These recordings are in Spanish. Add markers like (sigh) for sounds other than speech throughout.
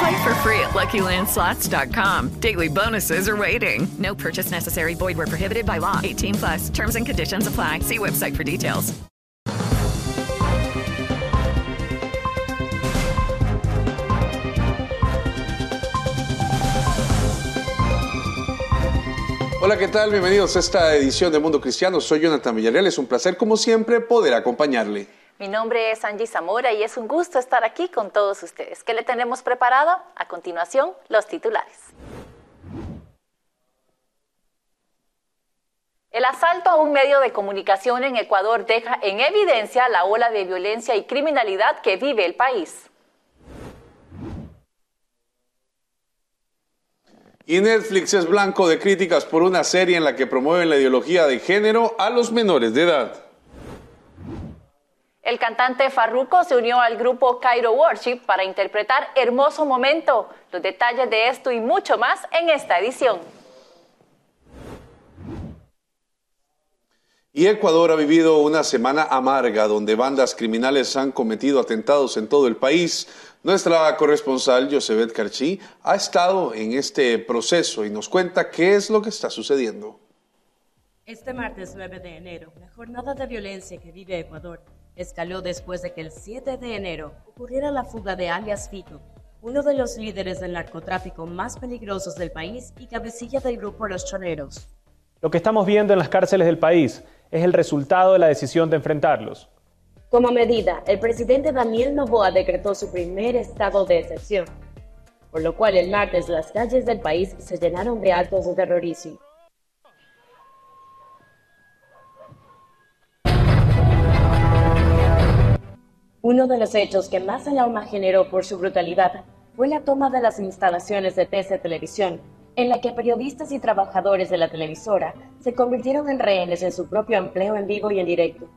Play for free at LuckyLandSlots.com. Daily bonuses are waiting. No purchase necessary. Void were prohibited by law. 18 plus. Terms and conditions apply. See website for details. Hola, ¿qué tal? Bienvenidos a esta edición de Mundo Cristiano. Soy Jonathan Villarreal. Es un placer, como siempre, poder acompañarle. Mi nombre es Angie Zamora y es un gusto estar aquí con todos ustedes. ¿Qué le tenemos preparado? A continuación, los titulares. El asalto a un medio de comunicación en Ecuador deja en evidencia la ola de violencia y criminalidad que vive el país. Y Netflix es blanco de críticas por una serie en la que promueven la ideología de género a los menores de edad. El cantante Farruko se unió al grupo Cairo Worship para interpretar Hermoso Momento. Los detalles de esto y mucho más en esta edición. Y Ecuador ha vivido una semana amarga donde bandas criminales han cometido atentados en todo el país. Nuestra corresponsal, Josebet Carchi, ha estado en este proceso y nos cuenta qué es lo que está sucediendo. Este martes 9 de enero, la jornada de violencia que vive Ecuador escaló después de que el 7 de enero ocurriera la fuga de alias Fito, uno de los líderes del narcotráfico más peligrosos del país y cabecilla del grupo Los Choneros. Lo que estamos viendo en las cárceles del país es el resultado de la decisión de enfrentarlos. Como medida, el presidente Daniel Novoa decretó su primer estado de excepción, por lo cual el martes las calles del país se llenaron de actos de terrorismo. Uno de los hechos que más alarma generó por su brutalidad fue la toma de las instalaciones de TC Televisión, en la que periodistas y trabajadores de la televisora se convirtieron en rehenes en su propio empleo en vivo y en directo.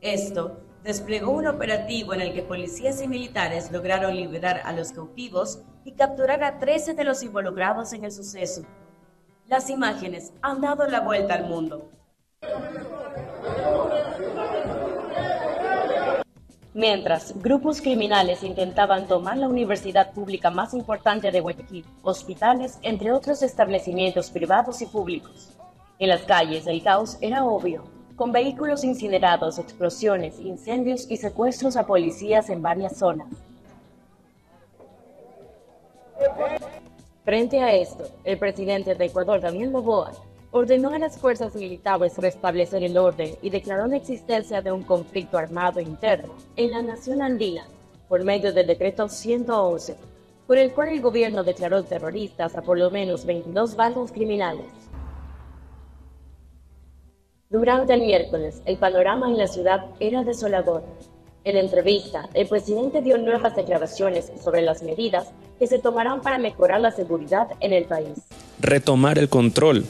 Esto desplegó un operativo en el que policías y militares lograron liberar a los cautivos y capturar a 13 de los involucrados en el suceso. Las imágenes han dado la vuelta al mundo. Mientras, grupos criminales intentaban tomar la universidad pública más importante de Guayaquil, hospitales, entre otros establecimientos privados y públicos. En las calles el caos era obvio, con vehículos incinerados, explosiones, incendios y secuestros a policías en varias zonas. Frente a esto, el presidente de Ecuador, Daniel Noboa, ordenó a las fuerzas militares restablecer el orden y declaró la existencia de un conflicto armado interno en la nación andina por medio del decreto 111, por el cual el gobierno declaró terroristas a por lo menos 22 bandos criminales. Durante el miércoles, el panorama en la ciudad era desolador. En entrevista, el presidente dio nuevas declaraciones sobre las medidas que se tomarán para mejorar la seguridad en el país. Retomar el control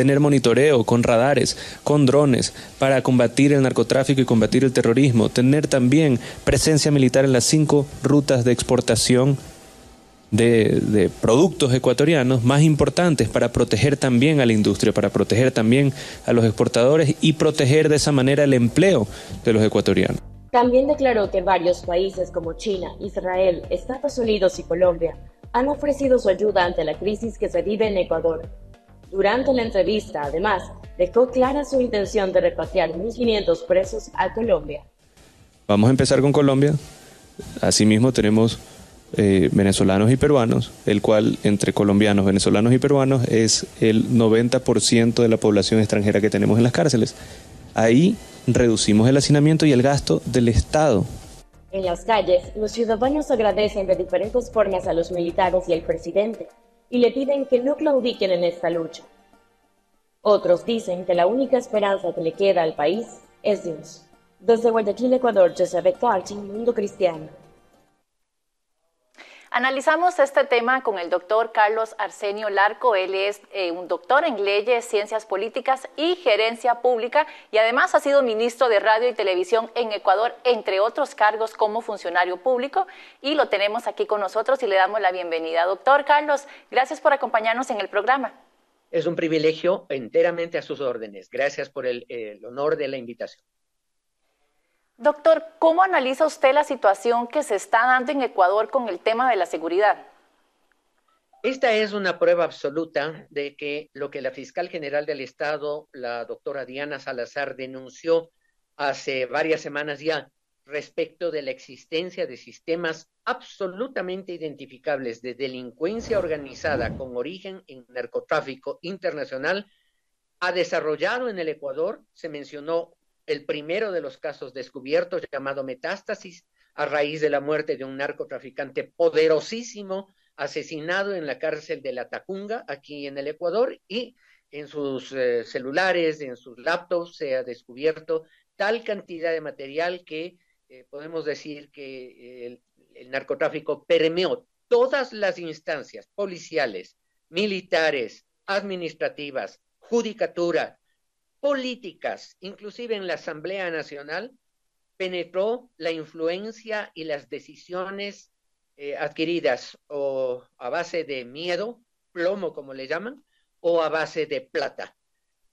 tener monitoreo con radares, con drones, para combatir el narcotráfico y combatir el terrorismo, tener también presencia militar en las cinco rutas de exportación de, productos ecuatorianos más importantes para proteger también a la industria, para proteger también a los exportadores y proteger de esa manera el empleo de los ecuatorianos. También declaró que varios países como China, Israel, Estados Unidos y Colombia han ofrecido su ayuda ante la crisis que se vive en Ecuador durante la entrevista, además, dejó clara su intención de repatriar 1.500 presos a Colombia. Vamos a empezar con Colombia. Asimismo tenemos eh, venezolanos y peruanos, el cual entre colombianos, venezolanos y peruanos es el 90% de la población extranjera que tenemos en las cárceles. Ahí reducimos el hacinamiento y el gasto del Estado. En las calles, los ciudadanos agradecen de diferentes formas a los militares y al presidente y le piden que no claudiquen en esta lucha. Otros dicen que la única esperanza que le queda al país es Dios. Desde Guayaquil, Ecuador, Joseph Carchi, Mundo Cristiano. Analizamos este tema con el doctor Carlos Arsenio Larco. Él es eh, un doctor en leyes, ciencias políticas y gerencia pública y además ha sido ministro de radio y televisión en Ecuador, entre otros cargos como funcionario público. Y lo tenemos aquí con nosotros y le damos la bienvenida. Doctor Carlos, gracias por acompañarnos en el programa. Es un privilegio enteramente a sus órdenes. Gracias por el honor de la invitación. Doctor, ¿cómo analiza usted la situación que se está dando en Ecuador con el tema de la seguridad? Esta es una prueba absoluta de que lo que la fiscal general del Estado, la doctora Diana Salazar, denunció hace varias semanas ya respecto de la existencia de sistemas absolutamente identificables de delincuencia organizada con origen en narcotráfico internacional, ha desarrollado en el Ecuador, se mencionó el primero de los casos descubiertos llamado Metástasis, a raíz de la muerte de un narcotraficante poderosísimo asesinado en la cárcel de La Tacunga, aquí en el Ecuador, y en sus eh, celulares, en sus laptops, se ha descubierto tal cantidad de material que eh, podemos decir que el, el narcotráfico permeó todas las instancias policiales, militares, administrativas, judicatura, políticas, inclusive en la Asamblea Nacional, penetró la influencia y las decisiones eh, adquiridas o a base de miedo, plomo como le llaman, o a base de plata.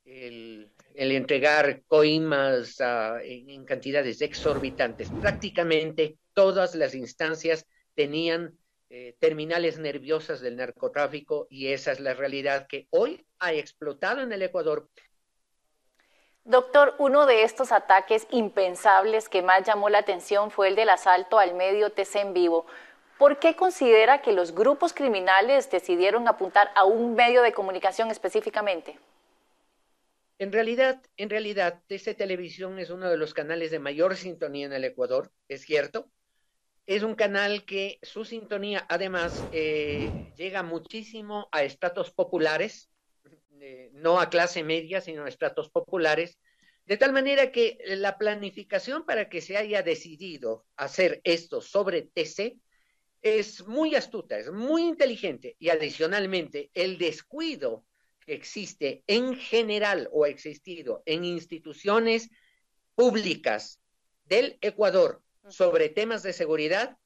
El, entregar coimas en, cantidades exorbitantes. Prácticamente todas las instancias tenían eh, terminales nerviosas del narcotráfico y esa es la realidad que hoy ha explotado en el Ecuador Doctor, uno de estos ataques impensables que más llamó la atención fue el del asalto al medio TC en vivo. ¿Por qué considera que los grupos criminales decidieron apuntar a un medio de comunicación específicamente? En realidad, en realidad, TC Televisión es uno de los canales de mayor sintonía en el Ecuador, es cierto. Es un canal que su sintonía, además, eh, llega muchísimo a estratos populares, no a clase media, sino a estratos populares, de tal manera que la planificación para que se haya decidido hacer esto sobre TC es muy astuta, es muy inteligente y adicionalmente el descuido que existe en general o ha existido en instituciones públicas del Ecuador sobre temas de seguridad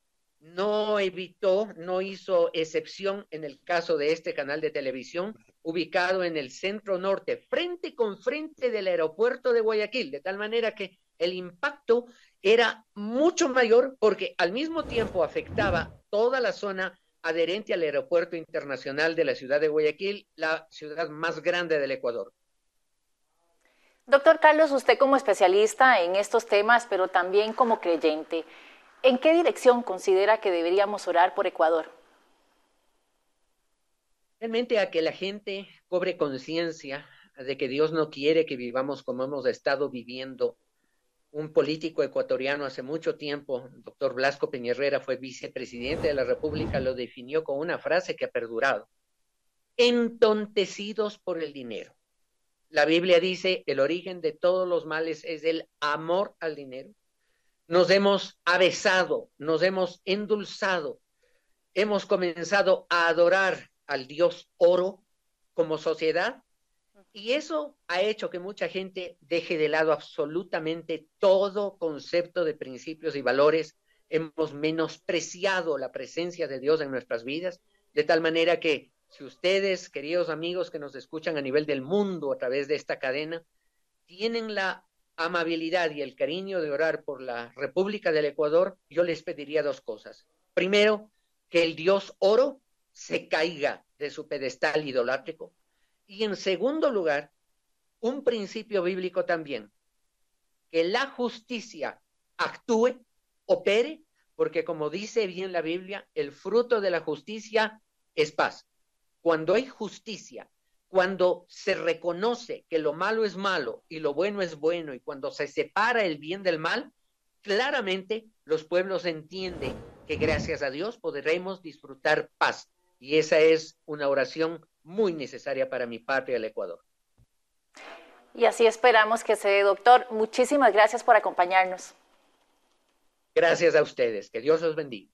no evitó, no hizo excepción en el caso de este canal de televisión ubicado en el centro norte, frente con frente del aeropuerto de Guayaquil, de tal manera que el impacto era mucho mayor porque al mismo tiempo afectaba toda la zona adherente al aeropuerto internacional de la ciudad de Guayaquil, la ciudad más grande del Ecuador. Doctor Carlos, usted como especialista en estos temas, pero también como creyente, ¿En qué dirección considera que deberíamos orar por Ecuador? Realmente a que la gente cobre conciencia de que Dios no quiere que vivamos como hemos estado viviendo. Un político ecuatoriano hace mucho tiempo, el doctor Blasco Peñerrera, fue vicepresidente de la República, lo definió con una frase que ha perdurado. Entontecidos por el dinero. La Biblia dice, el origen de todos los males es el amor al dinero nos hemos avesado, nos hemos endulzado, hemos comenzado a adorar al Dios oro como sociedad y eso ha hecho que mucha gente deje de lado absolutamente todo concepto de principios y valores. Hemos menospreciado la presencia de Dios en nuestras vidas, de tal manera que si ustedes, queridos amigos que nos escuchan a nivel del mundo a través de esta cadena, tienen la amabilidad y el cariño de orar por la República del Ecuador, yo les pediría dos cosas. Primero, que el dios oro se caiga de su pedestal idolátrico. Y en segundo lugar, un principio bíblico también, que la justicia actúe, opere, porque como dice bien la Biblia, el fruto de la justicia es paz. Cuando hay justicia, cuando se reconoce que lo malo es malo y lo bueno es bueno y cuando se separa el bien del mal, claramente los pueblos entienden que gracias a Dios podremos disfrutar paz. Y esa es una oración muy necesaria para mi patria, el Ecuador. Y así esperamos que se dé, doctor. Muchísimas gracias por acompañarnos. Gracias a ustedes. Que Dios los bendiga.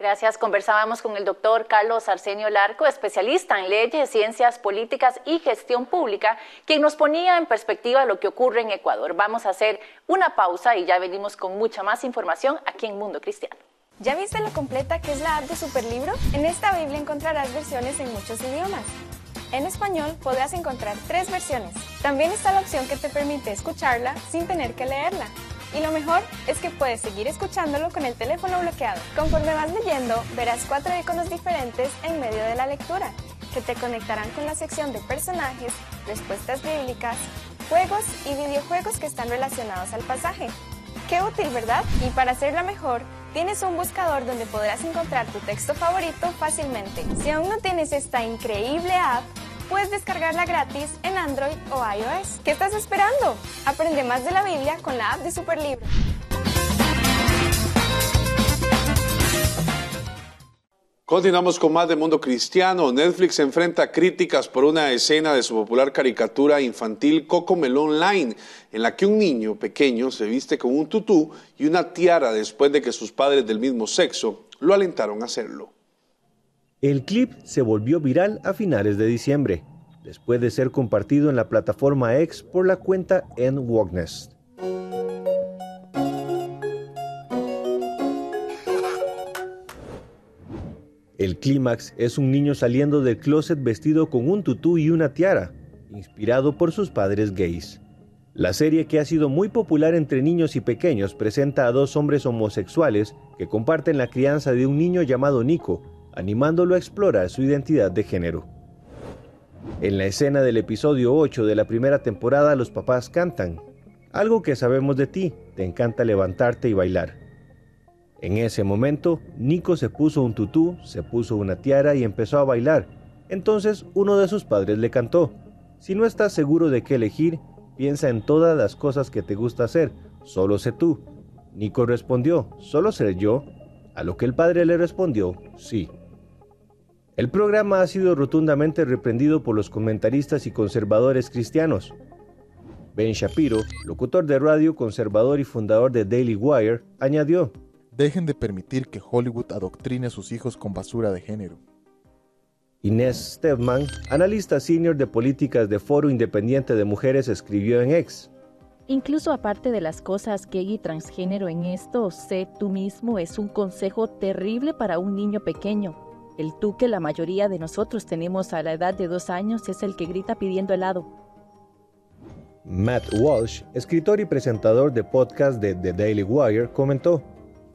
Gracias. Conversábamos con el doctor Carlos Arsenio Larco, especialista en leyes, ciencias políticas y gestión pública, quien nos ponía en perspectiva lo que ocurre en Ecuador. Vamos a hacer una pausa y ya venimos con mucha más información aquí en Mundo Cristiano. ¿Ya viste lo completa que es la app de Superlibro? En esta Biblia encontrarás versiones en muchos idiomas. En español podrás encontrar tres versiones. También está la opción que te permite escucharla sin tener que leerla. Y lo mejor es que puedes seguir escuchándolo con el teléfono bloqueado. Conforme vas leyendo, verás cuatro iconos diferentes en medio de la lectura, que te conectarán con la sección de personajes, respuestas bíblicas, juegos y videojuegos que están relacionados al pasaje. Qué útil, ¿verdad? Y para hacerla mejor, tienes un buscador donde podrás encontrar tu texto favorito fácilmente. Si aún no tienes esta increíble app, puedes descargarla gratis en Android o iOS. ¿Qué estás esperando? Aprende más de la Biblia con la app de Superlibro. Continuamos con más de Mundo Cristiano. Netflix enfrenta críticas por una escena de su popular caricatura infantil Coco Melón Line, en la que un niño pequeño se viste con un tutú y una tiara después de que sus padres del mismo sexo lo alentaron a hacerlo. El clip se volvió viral a finales de diciembre, después de ser compartido en la plataforma X por la cuenta N El clímax es un niño saliendo del closet vestido con un tutú y una tiara, inspirado por sus padres gays. La serie que ha sido muy popular entre niños y pequeños presenta a dos hombres homosexuales que comparten la crianza de un niño llamado Nico, animándolo a explorar su identidad de género. En la escena del episodio 8 de la primera temporada los papás cantan, algo que sabemos de ti, te encanta levantarte y bailar. En ese momento, Nico se puso un tutú, se puso una tiara y empezó a bailar. Entonces uno de sus padres le cantó, si no estás seguro de qué elegir, piensa en todas las cosas que te gusta hacer, solo sé tú. Nico respondió, ¿solo ser yo? A lo que el padre le respondió, sí. El programa ha sido rotundamente reprendido por los comentaristas y conservadores cristianos. Ben Shapiro, locutor de radio, conservador y fundador de Daily Wire, añadió, Dejen de permitir que Hollywood adoctrine a sus hijos con basura de género. Inés Stedman, analista senior de políticas de Foro Independiente de Mujeres, escribió en X. Incluso aparte de las cosas gay y transgénero en esto, sé tú mismo es un consejo terrible para un niño pequeño el tú que la mayoría de nosotros tenemos a la edad de dos años es el que grita pidiendo helado. Matt Walsh, escritor y presentador de podcast de The Daily Wire, comentó,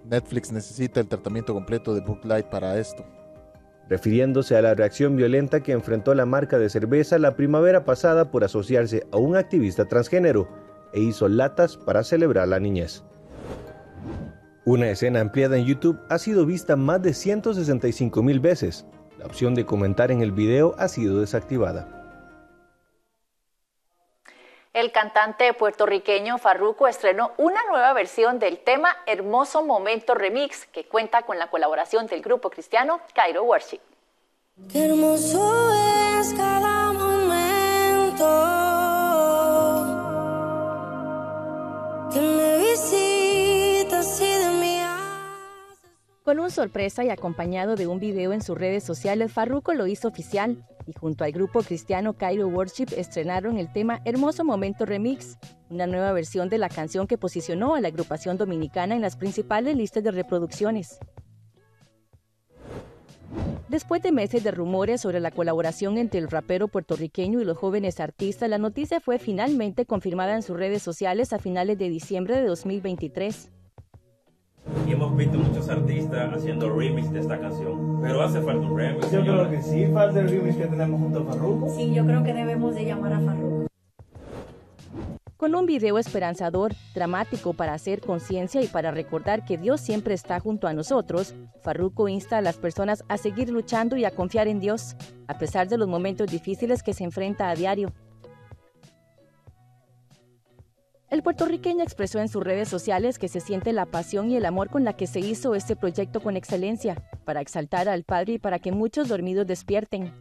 Netflix necesita el tratamiento completo de Booklight para esto. Refiriéndose a la reacción violenta que enfrentó la marca de cerveza la primavera pasada por asociarse a un activista transgénero e hizo latas para celebrar la niñez. Una escena ampliada en YouTube ha sido vista más de 165 mil veces. La opción de comentar en el video ha sido desactivada. El cantante puertorriqueño Farruko estrenó una nueva versión del tema Hermoso Momento Remix, que cuenta con la colaboración del grupo cristiano Cairo Worship. hermoso es cada momento Con un sorpresa y acompañado de un video en sus redes sociales, Farruko lo hizo oficial y junto al grupo cristiano Cairo Worship estrenaron el tema Hermoso Momento Remix, una nueva versión de la canción que posicionó a la agrupación dominicana en las principales listas de reproducciones. Después de meses de rumores sobre la colaboración entre el rapero puertorriqueño y los jóvenes artistas, la noticia fue finalmente confirmada en sus redes sociales a finales de diciembre de 2023. Y hemos visto muchos artistas haciendo remix de esta canción. Pero hace falta un remix. Yo creo que sí, falta el remix que tenemos junto a Farruko. Sí, yo creo que debemos de llamar a Farruko. Con un video esperanzador, dramático para hacer conciencia y para recordar que Dios siempre está junto a nosotros, Farruko insta a las personas a seguir luchando y a confiar en Dios, a pesar de los momentos difíciles que se enfrenta a diario. El puertorriqueño expresó en sus redes sociales que se siente la pasión y el amor con la que se hizo este proyecto con excelencia, para exaltar al Padre y para que muchos dormidos despierten.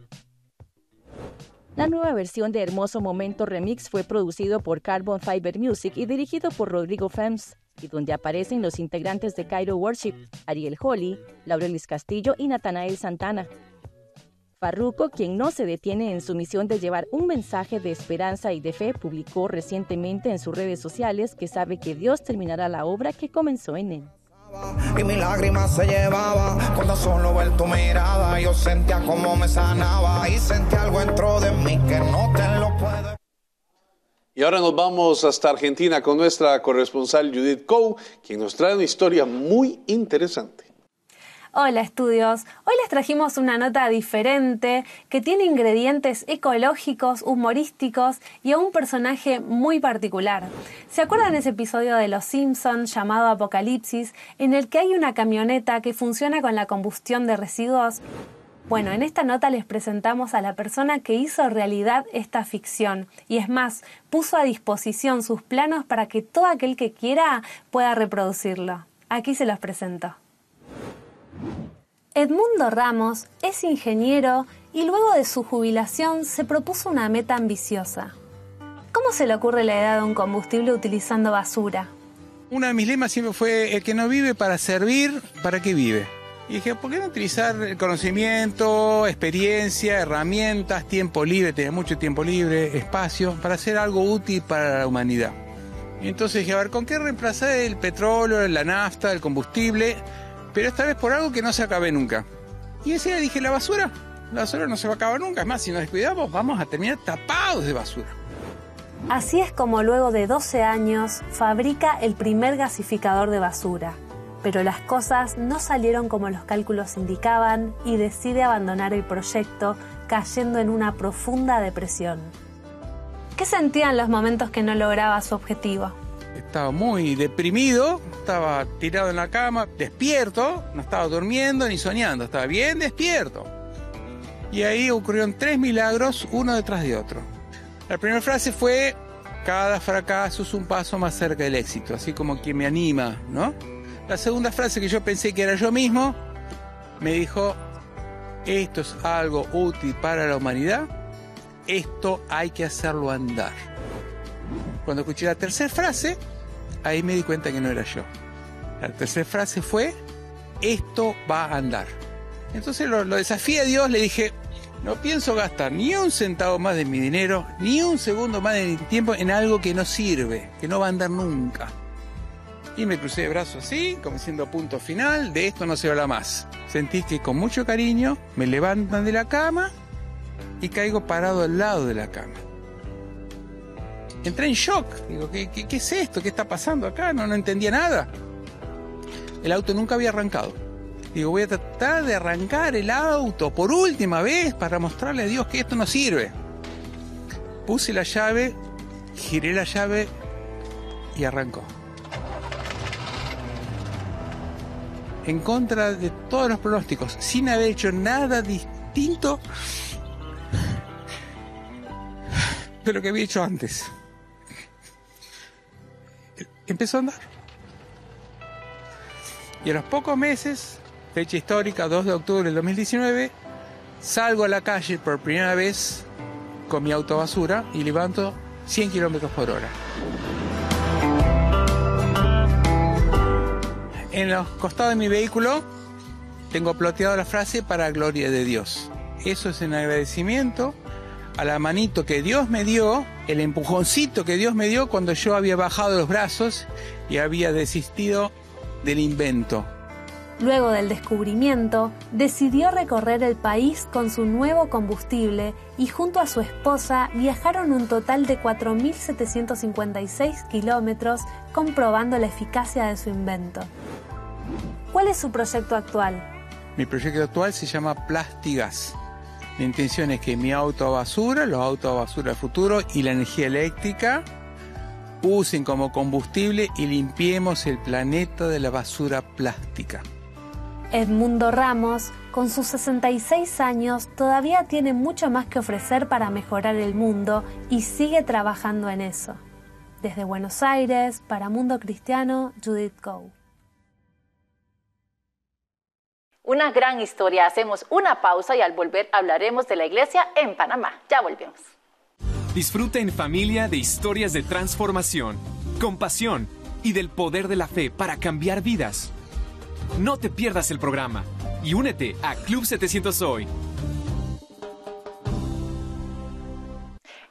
La nueva versión de Hermoso Momento Remix fue producido por Carbon Fiber Music y dirigido por Rodrigo Fems, y donde aparecen los integrantes de Cairo Worship, Ariel Holly, Laurelis Castillo y Natanael Santana. Farruko, quien no se detiene en su misión de llevar un mensaje de esperanza y de fe, publicó recientemente en sus redes sociales que sabe que Dios terminará la obra que comenzó en él. Y mi lágrima se llevaba cuando solo ver tu mirada. Yo sentía como me sanaba y sentía algo dentro de mí que no te lo puedo. Y ahora nos vamos hasta Argentina con nuestra corresponsal Judith Coe, quien nos trae una historia muy interesante. Hola estudios, hoy les trajimos una nota diferente que tiene ingredientes ecológicos, humorísticos y a un personaje muy particular. ¿Se acuerdan ese episodio de Los Simpsons llamado Apocalipsis en el que hay una camioneta que funciona con la combustión de residuos? Bueno, en esta nota les presentamos a la persona que hizo realidad esta ficción y es más, puso a disposición sus planos para que todo aquel que quiera pueda reproducirlo. Aquí se los presento. Edmundo Ramos es ingeniero y luego de su jubilación se propuso una meta ambiciosa. ¿Cómo se le ocurre la idea de un combustible utilizando basura? Uno de mis lemas siempre fue, el que no vive para servir, ¿para qué vive? Y dije, ¿por qué no utilizar el conocimiento, experiencia, herramientas, tiempo libre, tener mucho tiempo libre, espacio, para hacer algo útil para la humanidad? Y entonces dije, a ver, ¿con qué reemplazar el petróleo, la nafta, el combustible? Pero esta vez por algo que no se acabe nunca. Y ese día dije, la basura, la basura no se va a acabar nunca, es más, si nos descuidamos vamos a terminar tapados de basura. Así es como luego de 12 años fabrica el primer gasificador de basura. Pero las cosas no salieron como los cálculos indicaban y decide abandonar el proyecto cayendo en una profunda depresión. ¿Qué sentía en los momentos que no lograba su objetivo? Estaba muy deprimido, estaba tirado en la cama, despierto, no estaba durmiendo ni soñando, estaba bien despierto. Y ahí ocurrieron tres milagros, uno detrás de otro. La primera frase fue, cada fracaso es un paso más cerca del éxito, así como quien me anima, ¿no? La segunda frase que yo pensé que era yo mismo, me dijo, esto es algo útil para la humanidad, esto hay que hacerlo andar. Cuando escuché la tercera frase, ahí me di cuenta que no era yo. La tercera frase fue, esto va a andar. Entonces lo, lo desafié a Dios, le dije, no pienso gastar ni un centavo más de mi dinero, ni un segundo más de mi tiempo en algo que no sirve, que no va a andar nunca. Y me crucé de brazos así, como diciendo punto final, de esto no se habla más. Sentí que con mucho cariño me levantan de la cama y caigo parado al lado de la cama entré en shock. Digo, ¿qué, es esto? ¿Qué está pasando acá? No, no entendía nada. El auto nunca había arrancado. Digo, voy a tratar de arrancar el auto por última vez para mostrarle a Dios que esto no sirve. Puse la llave, giré la llave y arrancó. En contra de todos los pronósticos, sin haber hecho nada distinto de lo que había hecho antes empezó a andar. Y a los pocos meses, fecha histórica, 2 de octubre del 2019, salgo a la calle por primera vez con mi auto basura y levanto 100 kilómetros por hora. En los costados de mi vehículo tengo ploteado la frase para gloria de Dios. Eso es en agradecimiento a la manito que Dios me dio, el empujoncito que Dios me dio cuando yo había bajado los brazos y había desistido del invento. Luego del descubrimiento, decidió recorrer el país con su nuevo combustible y junto a su esposa viajaron un total de 4.756 kilómetros comprobando la eficacia de su invento. ¿Cuál es su proyecto actual? Mi proyecto actual se llama Plastigas mi intención es que mi auto a basura, los autos a basura del futuro y la energía eléctrica usen como combustible y limpiemos el planeta de la basura plástica. Edmundo Ramos, con sus 66 años, todavía tiene mucho más que ofrecer para mejorar el mundo y sigue trabajando en eso. Desde Buenos Aires, para Mundo Cristiano, Judith Go. Una gran historia. Hacemos una pausa y al volver hablaremos de la iglesia en Panamá. Ya volvemos. Disfruta en familia de historias de transformación, compasión y del poder de la fe para cambiar vidas. No te pierdas el programa y únete a Club 700 Hoy.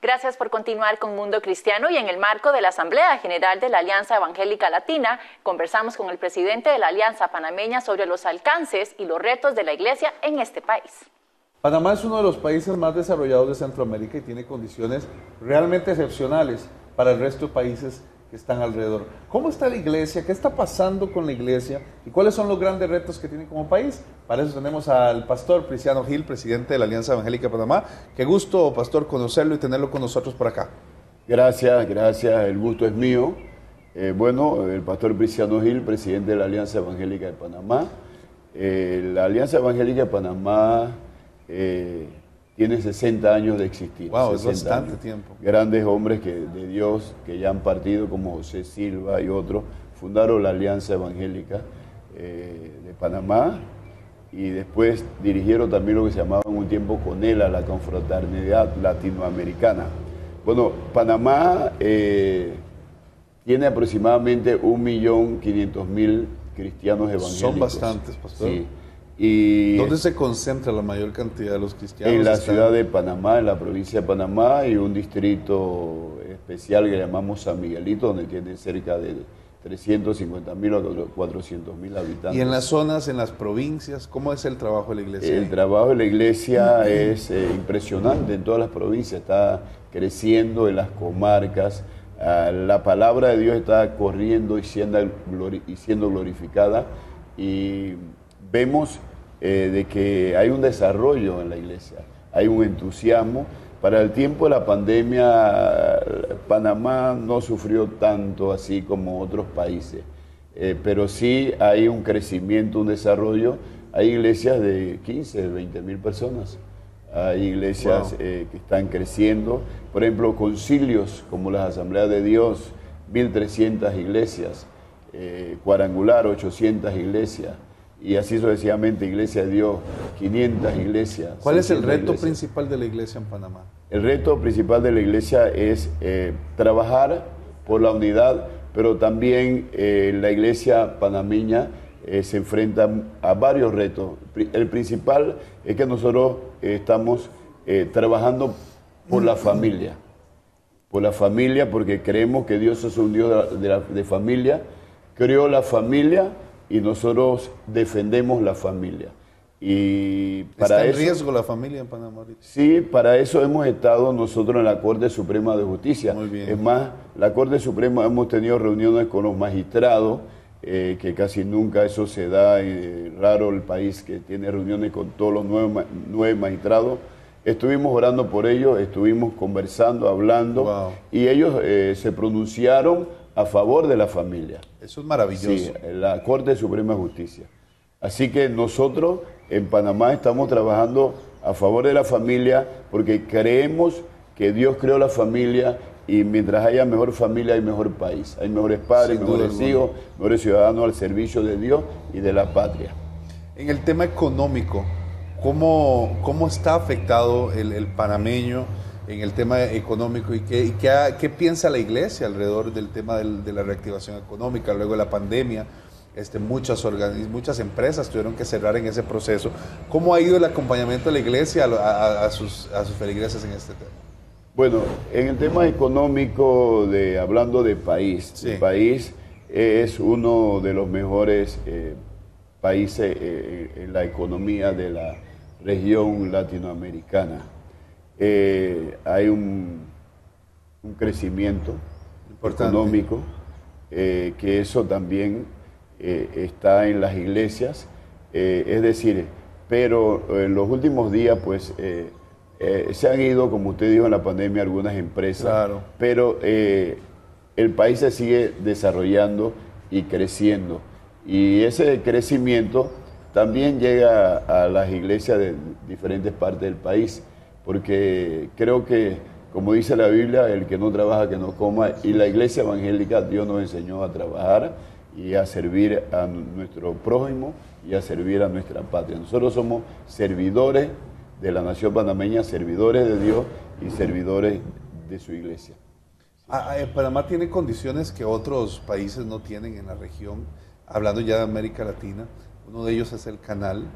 Gracias por continuar con Mundo Cristiano y en el marco de la Asamblea General de la Alianza Evangélica Latina conversamos con el presidente de la Alianza Panameña sobre los alcances y los retos de la Iglesia en este país. Panamá es uno de los países más desarrollados de Centroamérica y tiene condiciones realmente excepcionales para el resto de países están alrededor. ¿Cómo está la iglesia? ¿Qué está pasando con la iglesia? ¿Y cuáles son los grandes retos que tiene como país? Para eso tenemos al pastor Priciano Gil, presidente de la Alianza Evangélica de Panamá. Qué gusto, pastor, conocerlo y tenerlo con nosotros por acá. Gracias, gracias. El gusto es mío. Eh, bueno, el pastor Priciano Gil, presidente de la Alianza Evangélica de Panamá. Eh, la Alianza Evangélica de Panamá eh, tiene 60 años de existir. Wow, es 60 bastante años. tiempo. Grandes hombres que, de Dios que ya han partido, como José Silva y otros, fundaron la Alianza Evangélica eh, de Panamá y después dirigieron también lo que se llamaba en un tiempo CONELA, la Confraternidad Latinoamericana. Bueno, Panamá eh, tiene aproximadamente 1.500.000 cristianos evangélicos. Son bastantes, pastor. Sí. Y ¿Dónde se concentra la mayor cantidad de los cristianos? en la Están- ciudad de Panamá, en la provincia de Panamá, y un distrito especial que llamamos San Miguelito, donde tiene cerca de 350 mil o 400 mil habitantes. Y en las zonas, en las provincias, ¿cómo es el trabajo de la iglesia? El trabajo de la iglesia es eh, impresionante en todas las provincias, está creciendo en las comarcas, ah, la palabra de Dios está corriendo y siendo, glori- y siendo glorificada y vemos eh, de que hay un desarrollo en la iglesia, hay un entusiasmo. Para el tiempo de la pandemia, Panamá no sufrió tanto así como otros países. Eh, pero sí hay un crecimiento, un desarrollo. Hay iglesias de 15, 20 mil personas. Hay iglesias Wow. eh, que están creciendo. Por ejemplo, concilios como las Asambleas de Dios, 1.300 iglesias. Cuadrangular, 800 iglesias. Y así sucesivamente, Iglesia de Dios, 500 iglesias. ¿Cuál es el 600 reto iglesias. principal de la iglesia en Panamá? El reto principal de la iglesia es eh, trabajar por la unidad, pero también eh, la iglesia panameña eh, se enfrenta a varios retos. El principal es que nosotros estamos trabajando por la familia, por la familia, porque creemos que Dios es un Dios de, la- de la- de familia, creó la familia y nosotros defendemos la familia. Y para ¿Está en eso, riesgo la familia en Panamá ahorita? Sí, para eso hemos estado nosotros en la Corte Suprema de Justicia. Es más, la Corte Suprema hemos tenido reuniones con los magistrados, eh, que casi nunca eso se da, eh, raro el país que tiene reuniones con todos los nueve, nueve magistrados. Estuvimos orando por ellos, estuvimos conversando, hablando, y ellos eh, se pronunciaron a favor de la familia. Eso es maravilloso. Sí, la Corte Suprema de Justicia. Así que nosotros en Panamá estamos trabajando a favor de la familia porque creemos que Dios creó la familia y mientras haya mejor familia hay mejor país. Hay mejores padres, Sin mejores hijos, mejores ciudadanos al servicio de Dios y de la patria. En el tema económico, ¿cómo, cómo está afectado el, el panameño en el tema económico y, qué, y qué, piensa la iglesia alrededor del tema del- de la reactivación económica luego de la pandemia? Este, muchas, muchas empresas tuvieron que cerrar en ese proceso. ¿Cómo ha ido el acompañamiento de la iglesia a, a- a sus, a sus feligreses en este tema? Bueno, en el tema económico, de, hablando de país, el país es uno de los mejores eh, países eh, en la economía de la región latinoamericana. Eh, hay un, un crecimiento económico, eh, que eso también eh, está en las iglesias, es decir, pero en los últimos días, pues, se han ido, como usted dijo, en la pandemia algunas empresas, pero el país se sigue desarrollando y creciendo. Y ese crecimiento también llega a las iglesias de diferentes partes del país, porque creo que, como dice la Biblia, el que no trabaja, que no coma, y la iglesia evangélica, Dios nos enseñó a trabajar y a servir a nuestro prójimo y a servir a nuestra patria. Nosotros somos servidores de la nación panameña, servidores de Dios y servidores de su iglesia. Ah, eh, Panamá tiene condiciones que otros países no tienen en la región, hablando ya de América Latina. Uno de ellos es el canal,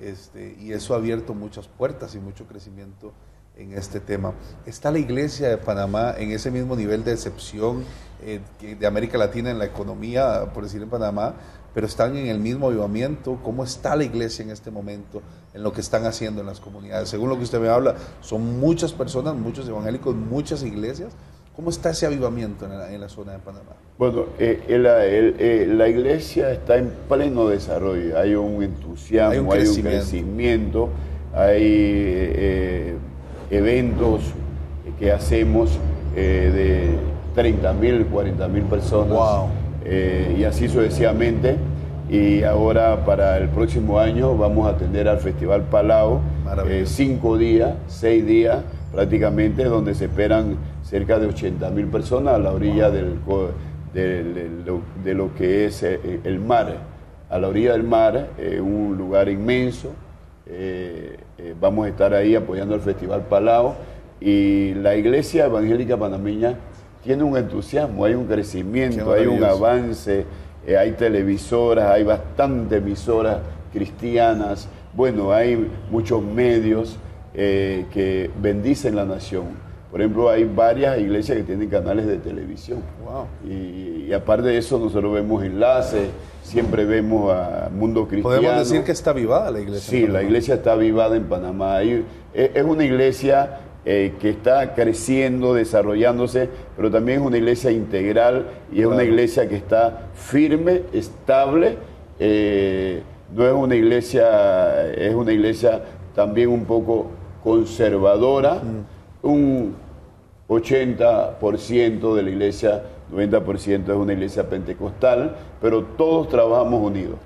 este, y eso ha abierto muchas puertas y mucho crecimiento en este tema. ¿Está la iglesia de Panamá en ese mismo nivel de excepción eh, de América Latina en la economía, por decir en Panamá, pero están en el mismo avivamiento? ¿Cómo está la iglesia en este momento en lo que están haciendo en las comunidades? Según lo que usted me habla, son muchas personas, muchos evangélicos, muchas iglesias. ¿Cómo está ese avivamiento en la, zona de Panamá? Bueno, eh, eh, la iglesia está en pleno desarrollo, hay un entusiasmo, hay un crecimiento, hay, eventos que hacemos de 30 mil, 40 mil personas. y así sucesivamente. Y ahora para el próximo año vamos a atender al Festival Palau, eh, cinco días, seis días prácticamente, donde se esperan cerca de 80 mil personas a la orilla del, de, lo que es eh, el mar. A la orilla del mar, eh, un lugar inmenso, eh, eh, vamos a estar ahí apoyando el Festival Palau. Y la Iglesia Evangélica Panameña tiene un entusiasmo, hay un crecimiento, hay un avance, hay televisoras, hay bastantes emisoras cristianas, bueno, hay muchos medios que bendicen la nación. Por ejemplo, hay varias iglesias que tienen canales de televisión. Y, y, aparte de eso, nosotros vemos enlaces, siempre vemos a Mundo Cristiano. Podemos decir que está avivada la iglesia. Sí, la iglesia está avivada en Panamá. E, es una iglesia eh, que está creciendo, desarrollándose, pero también es una iglesia integral y es una iglesia que está firme, estable. Eh, no es una iglesia, es una iglesia también un poco conservadora. Un 80% de la iglesia 90% es una iglesia pentecostal, pero todos trabajamos unidos.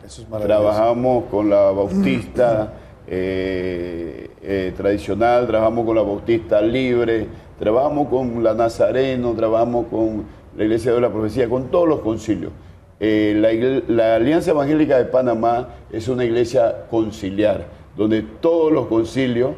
trabajamos con la bautista eh, eh, tradicional, trabajamos con la bautista libre, trabajamos con la nazareno, trabajamos con la iglesia de la profecía, con todos los concilios. Eh, la, Alianza Evangélica de Panamá es una iglesia conciliar, donde todos los concilios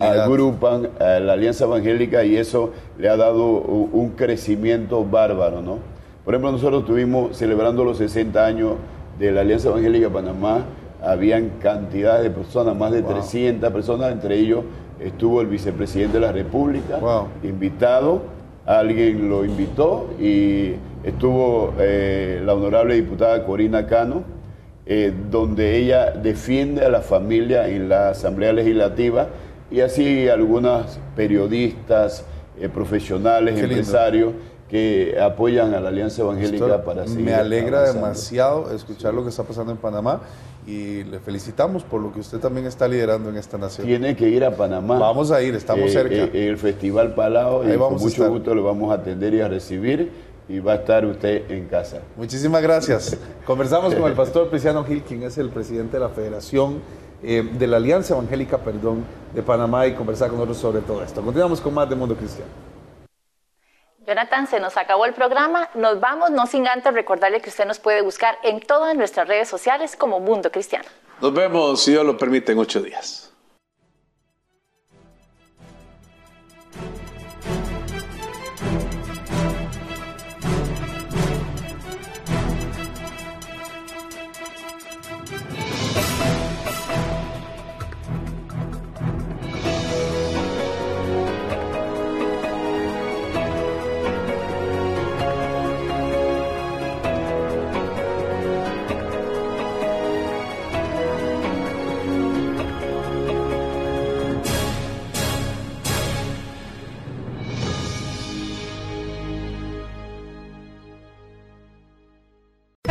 agrupan a la Alianza Evangélica y eso le ha dado un crecimiento bárbaro, ¿no? Por ejemplo, nosotros estuvimos celebrando los 60 años de la Alianza Evangélica Panamá, habían cantidades de personas, más de 300 personas, entre ellos estuvo el vicepresidente de la República, invitado, alguien lo invitó y estuvo eh, la honorable diputada Corina Cano, eh, donde ella defiende a la familia en la Asamblea Legislativa y así algunas periodistas, eh, profesionales, empresarios que apoyan a la Alianza Evangélica para seguir. Me alegra demasiado escuchar lo que está pasando en Panamá y le felicitamos por lo que usted también está liderando en esta nación. Tiene que ir a Panamá. Vamos a ir, estamos eh, cerca. Eh, el Festival Palau, y con mucho gusto lo vamos a atender y a recibir y va a estar usted en casa. Muchísimas gracias. (laughs) Conversamos con el pastor Preciano Gil, quien es el presidente de la Federación eh, de la Alianza Evangélica, perdón, de Panamá y conversar con nosotros sobre todo esto. Continuamos con más de Mundo Cristiano. Jonathan, se nos acabó el programa. Nos vamos, no sin antes recordarle que usted nos puede buscar en todas nuestras redes sociales como Mundo Cristiano. Nos vemos, si Dios lo permite, en ocho días.